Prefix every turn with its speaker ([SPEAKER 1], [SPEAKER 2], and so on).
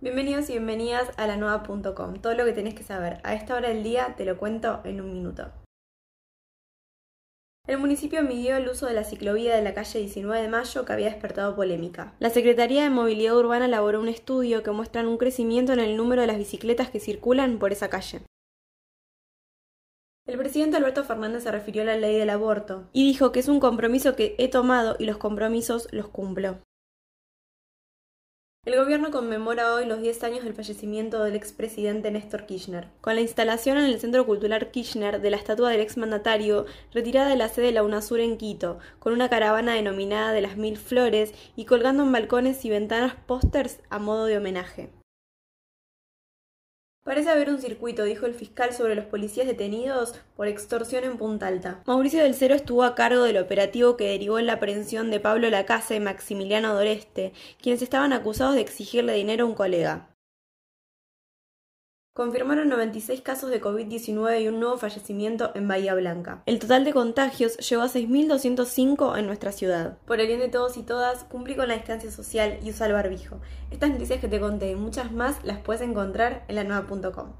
[SPEAKER 1] Bienvenidos y bienvenidas a la nueva.com. Todo lo que tenés que saber a esta hora del día te lo cuento en un minuto. El municipio midió el uso de la ciclovía de la calle 19 de Mayo que había despertado polémica. La Secretaría de Movilidad Urbana elaboró un estudio que muestra un crecimiento en el número de las bicicletas que circulan por esa calle. El presidente Alberto Fernández se refirió a la ley del aborto y dijo que es un compromiso que he tomado y los compromisos los cumplo. El gobierno conmemora hoy los 10 años del fallecimiento del expresidente Néstor Kirchner, con la instalación en el Centro Cultural Kirchner de la estatua del exmandatario retirada de la sede de la UNASUR en Quito, con una caravana denominada de las Mil Flores y colgando en balcones y ventanas pósters a modo de homenaje. Parece haber un circuito, dijo el fiscal sobre los policías detenidos por extorsión en Punta Alta. Mauricio del Cero estuvo a cargo del operativo que derivó en la aprehensión de Pablo Lacasa y Maximiliano Doreste, quienes estaban acusados de exigirle dinero a un colega confirmaron 96 casos de COVID-19 y un nuevo fallecimiento en Bahía Blanca. El total de contagios llegó a 6.205 en nuestra ciudad. Por el bien de todos y todas, cumplí con la distancia social y usa el barbijo. Estas noticias que te conté y muchas más las puedes encontrar en la nueva.com.